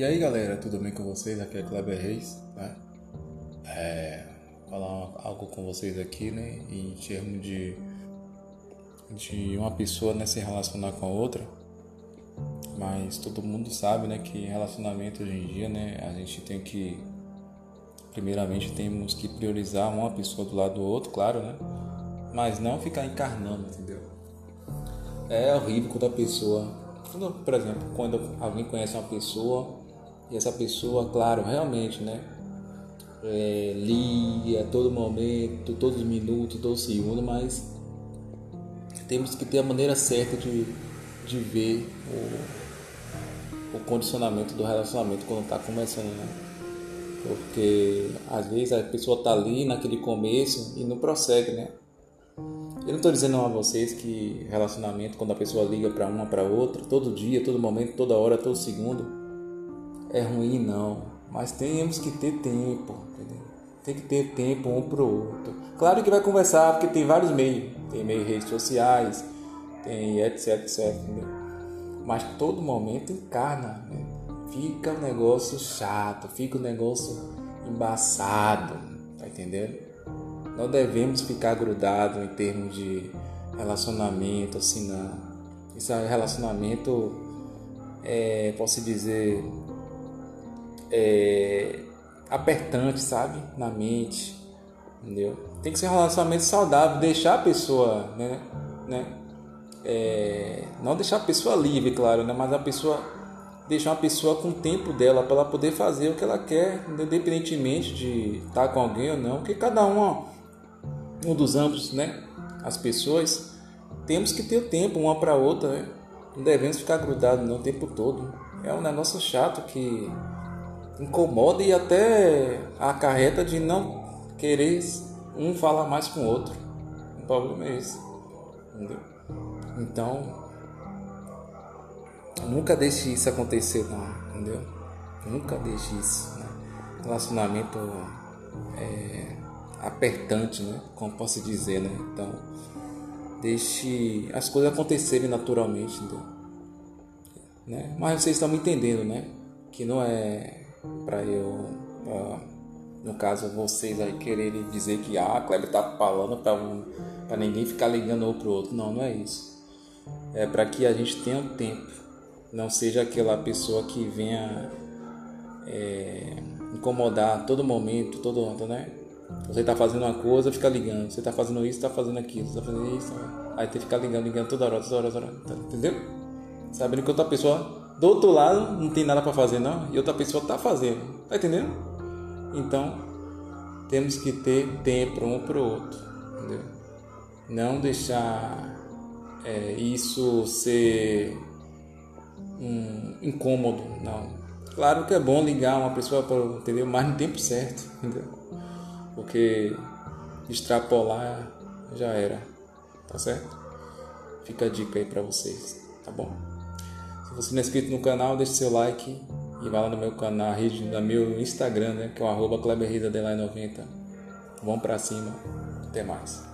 E aí galera, tudo bem com vocês? Aqui é Kleber Reis, né? É, falar algo com vocês aqui, né? Em termos de, de uma pessoa né, se relacionar com a outra. Mas todo mundo sabe, né, que relacionamento hoje em dia, né, a gente tem que primeiramente temos que priorizar uma pessoa do lado do outro, claro, né? Mas não ficar encarnando, entendeu? É horrível quando a pessoa, quando, por exemplo, quando alguém conhece uma pessoa e essa pessoa, claro, realmente, né? É, liga a todo momento, todos os minutos, todo segundo, mas temos que ter a maneira certa de, de ver o, o condicionamento do relacionamento quando está começando, né? Porque às vezes a pessoa está ali naquele começo e não prossegue, né? Eu não estou dizendo a vocês que relacionamento, quando a pessoa liga para uma para outra, todo dia, todo momento, toda hora, todo segundo, é ruim, não. Mas temos que ter tempo, entendeu? Tem que ter tempo um pro outro. Claro que vai conversar, porque tem vários meios. Tem meio redes sociais, tem etc, etc, entendeu? Mas todo momento encarna, né? Fica um negócio chato, fica um negócio embaçado, tá entendendo? Não devemos ficar grudados em termos de relacionamento, assim, não. Isso é relacionamento, é, posso dizer, é, apertante, sabe? Na mente, entendeu? Tem que ser um relacionamento saudável, deixar a pessoa, né? né? É, não deixar a pessoa livre, claro, né? Mas a pessoa deixar a pessoa com o tempo dela para ela poder fazer o que ela quer, independentemente de estar com alguém ou não, porque cada um, um dos ambos, né? As pessoas temos que ter o tempo uma para outra, né? Não devemos ficar grudados não, o tempo todo. É um negócio chato que incomoda e até acarreta de não querer um falar mais com o outro. O problema é esse. Entendeu? Então, nunca deixe isso acontecer, não. Entendeu? Nunca deixe isso. Né? Relacionamento é, apertante, né? Como posso dizer, né? Então, deixe as coisas acontecerem naturalmente, entendeu? Né? Mas vocês estão me entendendo, né? Que não é para eu, uh, no caso vocês aí quererem dizer que ah, a Kleber tá falando para um, para ninguém ficar ligando um pro outro. Não, não é isso. É para que a gente tenha um tempo, não seja aquela pessoa que venha é, incomodar todo momento, todo ano, né? Você tá fazendo uma coisa, fica ligando. Você tá fazendo isso, tá fazendo aquilo, você tá fazendo isso. Aí tem que ficar ligando, ligando toda hora, toda hora, toda hora. Entendeu? Sabendo que outra pessoa do outro lado não tem nada para fazer não e outra pessoa tá fazendo, tá entendendo? Então temos que ter tempo um para o outro, entendeu? Não deixar é, isso ser um incômodo, não. Claro que é bom ligar uma pessoa para entendeu, mas no tempo certo, entendeu? Porque extrapolar já era, tá certo? Fica a dica aí para vocês, tá bom? Se você não é inscrito no canal, deixe seu like e vá lá no meu canal, no meu Instagram, né, que é o arroba 90 Vamos pra cima. Até mais.